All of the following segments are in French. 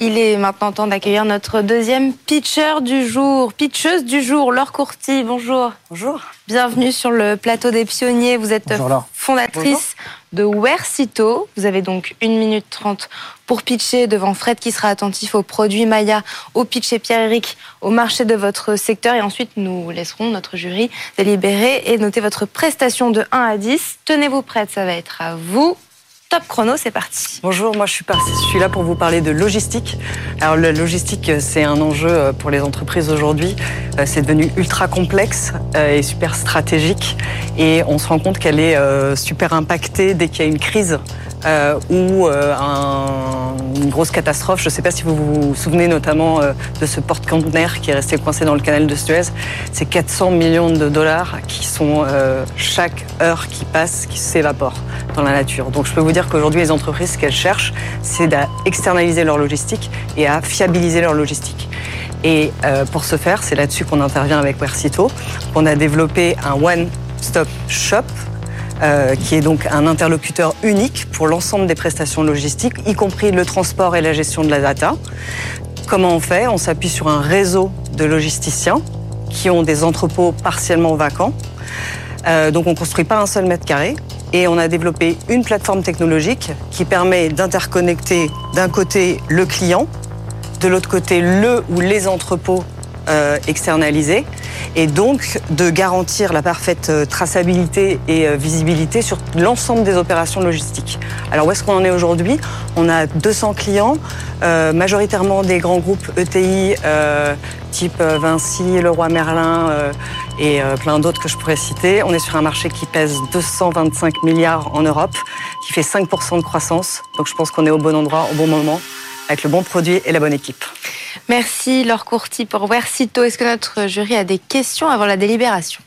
Il est maintenant temps d'accueillir notre deuxième pitcher du jour, pitcheuse du jour, Laure Courty. Bonjour. Bonjour. Bienvenue sur le plateau des pionniers. Vous êtes fondatrice de Wersito. Vous avez donc 1 minute 30 pour pitcher devant Fred qui sera attentif aux produits Maya, au pitch et Pierre-Éric, au marché de votre secteur. Et ensuite, nous laisserons notre jury délibérer et noter votre prestation de 1 à 10. Tenez-vous prête, ça va être à vous. Top chrono, c'est parti. Bonjour, moi je suis, je suis là pour vous parler de logistique. Alors la logistique, c'est un enjeu euh, pour les entreprises aujourd'hui. Euh, c'est devenu ultra complexe euh, et super stratégique. Et on se rend compte qu'elle est super impactée dès qu'il y a une crise ou une grosse catastrophe. Je ne sais pas si vous vous souvenez notamment de ce porte-conteneur qui est resté coincé dans le canal de Suez. C'est 400 millions de dollars qui sont chaque heure qui passe, qui s'évaporent dans la nature. Donc je peux vous dire qu'aujourd'hui, les entreprises, ce qu'elles cherchent, c'est à externaliser leur logistique et à fiabiliser leur logistique. Et euh, pour ce faire, c'est là-dessus qu'on intervient avec Versito. On a développé un one-stop shop euh, qui est donc un interlocuteur unique pour l'ensemble des prestations logistiques, y compris le transport et la gestion de la data. Comment on fait? On s'appuie sur un réseau de logisticiens qui ont des entrepôts partiellement vacants. Euh, donc on ne construit pas un seul mètre carré, et on a développé une plateforme technologique qui permet d'interconnecter d'un côté le client, de l'autre côté le ou les entrepôts euh, externalisés et donc de garantir la parfaite euh, traçabilité et euh, visibilité sur l'ensemble des opérations logistiques. Alors où est-ce qu'on en est aujourd'hui? On a 200 clients, majoritairement des grands groupes ETI type Vinci, Leroy Merlin et plein d'autres que je pourrais citer. On est sur un marché qui pèse 225 milliards en Europe, qui fait 5% de croissance. Donc je pense qu'on est au bon endroit, au bon moment, avec le bon produit et la bonne équipe. Merci Laure Courty pour Versito. Est-ce que notre jury a des questions avant la délibération?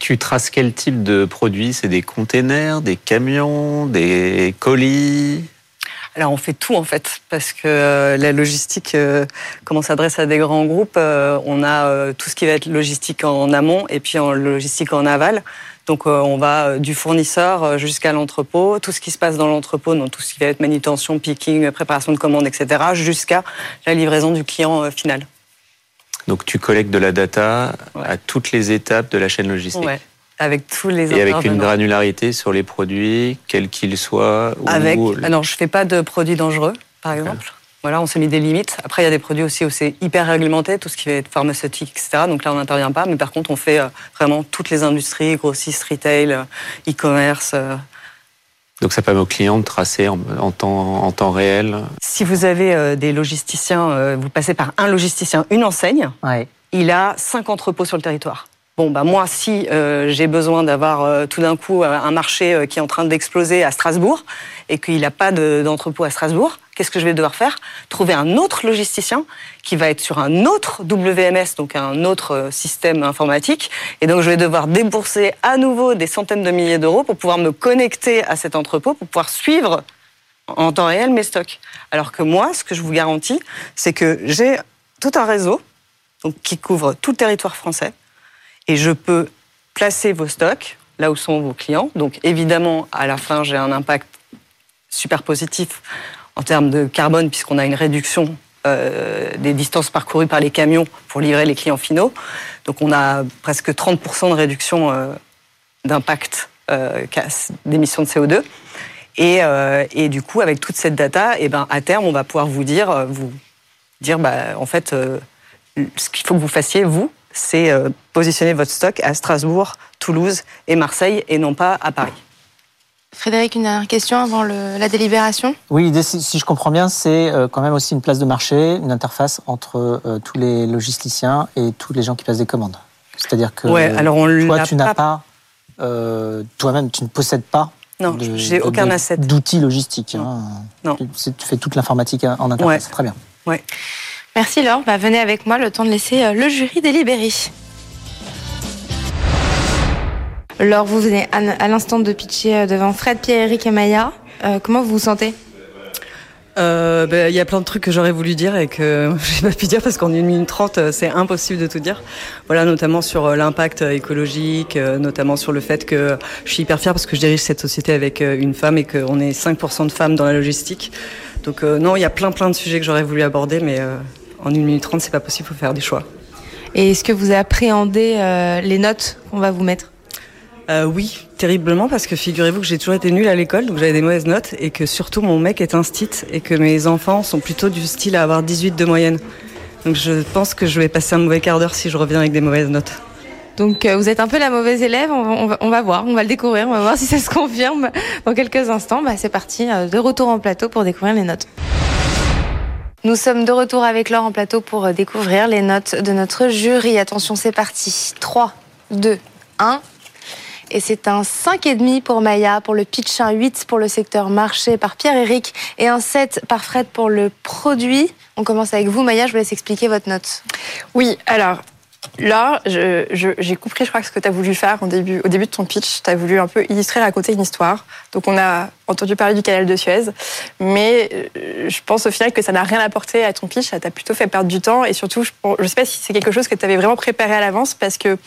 Tu traces quel type de produits? C'est des containers, des camions, des colis? Alors on fait tout en fait, parce que euh, la logistique, euh, comme on s'adresse à des grands groupes, euh, on a tout ce qui va être logistique en amont et puis en logistique en aval. Donc on va du fournisseur jusqu'à l'entrepôt, tout ce qui se passe dans l'entrepôt, donc tout ce qui va être manutention, picking, préparation de commandes, etc., jusqu'à la livraison du client final. Donc tu collectes de la data à toutes les étapes de la chaîne logistique. Ouais. Avec tous les Et avec une granularité sur les produits, quels qu'ils soient. Avec. Ah non, je fais pas de produits dangereux, par exemple. Voilà, on s'est mis des limites. Après, il y a des produits aussi où c'est hyper réglementé, tout ce qui va être pharmaceutique, etc. Donc là, on n'intervient pas. Mais par contre, on fait euh, vraiment toutes les industries, grossistes, retail, euh, e-commerce. Euh. Donc ça permet aux clients de tracer en, temps, en temps, réel Si vous avez des logisticiens, vous passez par un logisticien, une enseigne, il a cinq entrepôts sur le territoire. Bon, bah moi, si j'ai besoin d'avoir tout d'un coup un marché qui est en train d'exploser à Strasbourg et qu'il n'a pas d'entrepôt à Strasbourg, qu'est-ce que je vais devoir faire? Trouver un autre logisticien qui va être sur un autre WMS, donc un autre euh, système informatique. Et donc, je vais devoir débourser à nouveau des centaines de milliers d'euros pour pouvoir me connecter à cet entrepôt, pour pouvoir suivre en temps réel mes stocks. Alors que moi, ce que je vous garantis, c'est que j'ai tout un réseau donc, qui couvre tout le territoire français et je peux placer vos stocks là où sont vos clients. Donc, évidemment, à la fin, j'ai un impact super positif en termes de carbone, puisqu'on a une réduction euh, des distances parcourues par les camions pour livrer les clients finaux. Donc on a presque 30% de réduction euh, d'impact euh, d'émissions de CO2. Et, euh, et, du coup, avec toute cette data, et eh ben, à terme, on va pouvoir vous dire, euh, vous dire bah, en fait, ce qu'il faut que vous fassiez, vous, c'est positionner votre stock à Strasbourg, Toulouse et Marseille, et non pas à Paris. Frédéric, une dernière question avant la délibération? Oui, l'idée, si je comprends bien, c'est euh, quand même aussi une place de marché, une interface entre euh, tous les logisticiens et tous les gens qui passent des commandes. C'est-à-dire que alors toi, tu n'as pas, euh, toi-même, tu ne possèdes pas non, j'ai aucun asset d'outils logistiques. Non. Hein. Tu, fais toute l'informatique en interface. Très bien. Ouais. Merci Laure. Bah, venez avec moi, le temps de laisser le jury délibérer. Laure, vous venez à l'instant de pitcher devant Fred, Pierre, Eric et Maya. comment vous vous sentez? Euh, ben, il y a plein de trucs que j'aurais voulu dire et que j'ai pas pu dire parce qu'en une minute trente, euh, c'est impossible de tout dire. Voilà, notamment sur euh, l'impact écologique, notamment sur le fait que je suis hyper fière parce que je dirige cette société avec une femme et qu'on est 5% de femmes dans la logistique. Donc non, il y a plein plein de sujets que j'aurais voulu aborder, mais en une minute trente, c'est pas possible, faut faire des choix. Et est-ce que vous appréhendez les notes qu'on va vous mettre? Euh, oui, terriblement, parce que figurez-vous que j'ai toujours été nulle à l'école, donc j'avais des mauvaises notes, et que surtout mon mec est un stit, et que mes enfants sont plutôt du style à avoir 18 de moyenne. Donc je pense que je vais passer un mauvais quart d'heure si je reviens avec des mauvaises notes. Donc euh, vous êtes un peu la mauvaise élève, on va, voir, on va le découvrir, on va voir si ça se confirme dans quelques instants. Bah, c'est parti, euh, de retour en plateau pour découvrir les notes. Nous sommes de retour avec Laure en plateau pour découvrir les notes de notre jury. Attention, c'est parti. 3, 2, 1. Et c'est un 5,5 pour Maya, pour le pitch, un 8 pour le secteur marché par Pierre-Éric et un 7 par Fred pour le produit. On commence avec vous, Maya, je vous laisse expliquer votre note. Oui, alors Là, j'ai compris, je crois, ce que tu as voulu faire au début, au début de ton pitch. Tu as voulu un peu illustrer, raconter une histoire. Donc, on a entendu parler du canal de Suez. Mais euh, je pense au final que ça n'a rien apporté à ton pitch. Ça t'a plutôt fait perdre du temps. Et surtout, je ne sais pas si c'est quelque chose que tu avais vraiment préparé à l'avance. Parce que,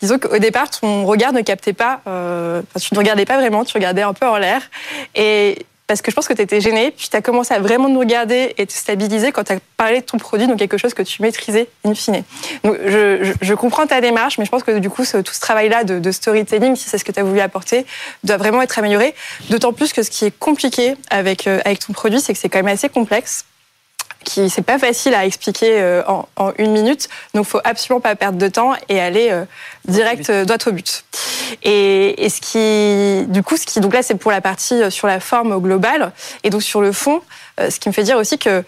disons qu'au départ, ton regard ne captait pas. Euh, tu ne regardais pas vraiment. Tu regardais un peu en l'air. Et parce que je pense que tu étais gênée, puis tu as commencé à vraiment nous regarder et te stabiliser quand tu as parlé de ton produit, donc quelque chose que tu maîtrisais in fine. Donc je, comprends ta démarche, mais je pense que du coup, tout ce travail-là de, storytelling, si c'est ce que tu as voulu apporter, doit vraiment être amélioré. D'autant plus que ce qui est compliqué avec, euh, avec ton produit, c'est que c'est quand même assez complexe qui c'est pas facile à expliquer euh, en, une minute. Donc, faut absolument pas perdre de temps et aller euh, direct euh, droit au but. Et, et, ce qui, du coup, ce qui, donc là, c'est pour la partie sur la forme globale et donc sur le fond, ce qui me fait dire aussi que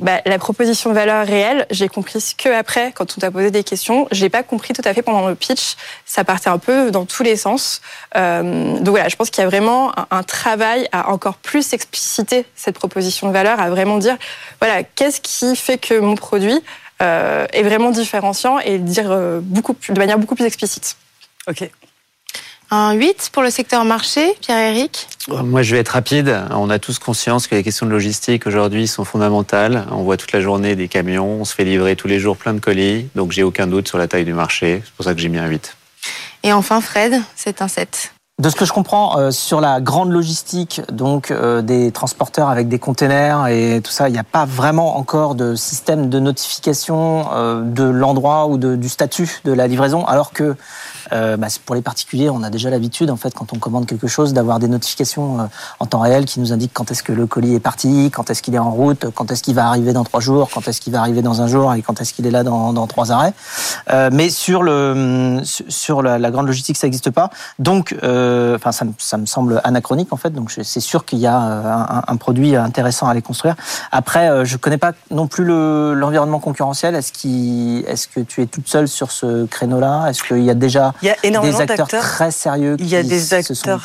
bah, la proposition de valeur réelle, j'ai compris que après, quand on t'a posé des questions. Je l'ai pas compris tout à fait pendant le pitch. Ça partait un peu dans tous les sens. Euh, donc voilà, je pense qu'il y a vraiment un, travail à encore plus expliciter cette proposition de valeur, à vraiment dire, voilà, qu'est-ce qui fait que mon produit euh, est vraiment différenciant et dire euh, beaucoup plus, de manière beaucoup plus explicite. Ok. Un 8 pour le secteur marché, Pierre-Éric Moi, je vais être rapide. On a tous conscience que les questions de logistique aujourd'hui sont fondamentales. On voit toute la journée des camions, on se fait livrer tous les jours plein de colis, donc j'ai aucun doute sur la taille du marché. C'est pour ça que j'ai mis un 8. Et enfin, Fred, c'est un 7. De ce que je comprends, euh, sur la grande logistique, donc euh, des transporteurs avec des containers et tout ça, il n'y a pas vraiment encore de système de notification euh, de l'endroit ou de, du statut de la livraison, alors que euh, bah, pour les particuliers, on a déjà l'habitude, en fait, quand on commande quelque chose, d'avoir des notifications euh, en temps réel qui nous indiquent quand est-ce que le colis est parti, quand est-ce qu'il est en route, quand est-ce qu'il va arriver dans trois jours, quand est-ce qu'il va arriver dans un jour et quand est-ce qu'il est là dans, dans trois arrêts. Euh, mais sur le sur la, la grande logistique, ça n'existe pas. Donc, euh, enfin, ça, ça, me semble anachronique en fait. Donc, c'est sûr qu'il y a un, un, produit intéressant à aller construire. Après, je connais pas non plus l'environnement concurrentiel. Est-ce que tu es toute seule sur ce créneau-là? Est-ce qu'il y a déjà il y a énormément d'acteurs très sérieux. il y a des acteurs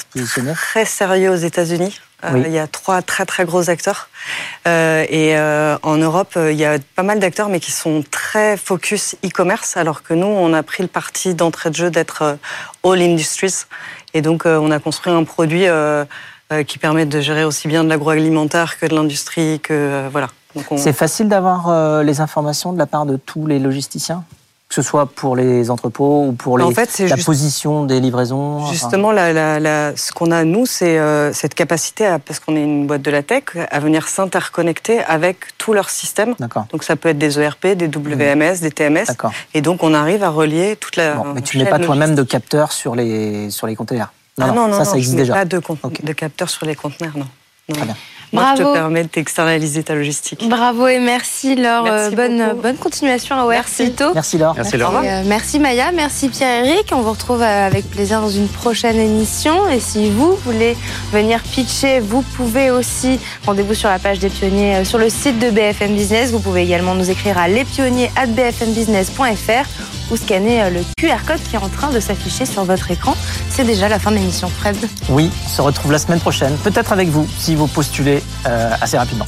très sérieux aux États-Unis. Euh, il y a trois très très gros acteurs. Euh, et euh, en Europe, il y a pas mal d'acteurs, mais qui sont très focus e-commerce, alors que nous, on a pris le parti d'entrée de jeu d'être all industries. Et donc, on a construit un produit qui permet de gérer aussi bien de l'agroalimentaire que de l'industrie, que voilà. C'est facile d'avoir les informations de la part de tous les logisticiens? Que ce soit pour les entrepôts ou pour les, la position des livraisons Justement, ce qu'on a, nous, c'est euh, cette capacité, à, parce qu'on est une boîte de la tech, à venir s'interconnecter avec tout leur système. Donc ça peut être des ERP, des WMS, des TMS. Et donc on arrive à relier toute la. mais tu n'es pas toi-même de capteurs sur les, sur les containers non, non, non, ça, ça existe déjà. pas de, de capteurs sur les conteneurs, non. Très bien. Moi, je te permets d'externaliser ta logistique. Bravo et merci Laure. Euh, bonne, bonne continuation à OR Merci Laure. Merci, Laure. Euh, merci Maya, merci Pierre-Éric. On vous retrouve euh, avec plaisir dans une prochaine émission. Et si vous voulez venir pitcher, vous pouvez aussi. Rendez-vous sur la page des pionniers sur le site de BFM Business. Vous pouvez également nous écrire à lespionniers@bfmbusiness.fr ou scanner le QR code qui est en train de s'afficher sur votre écran. C'est déjà la fin de l'émission, Fred. Oui, on se retrouve la semaine prochaine, peut-être avec vous, si vous postulez euh, assez rapidement.